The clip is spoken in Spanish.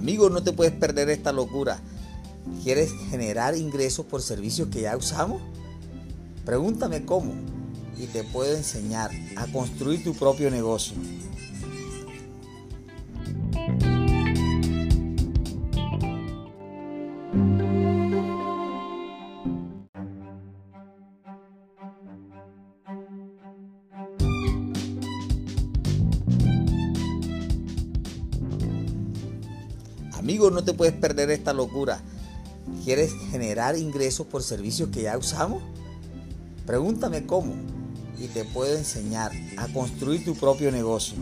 Amigo, no te puedes perder esta locura. ¿Quieres generar ingresos por servicios que ya usamos? Pregúntame cómo y te puedo enseñar a construir tu propio negocio. Amigo, no te puedes perder esta locura. ¿Quieres generar ingresos por servicios que ya usamos? Pregúntame cómo y te puedo enseñar a construir tu propio negocio.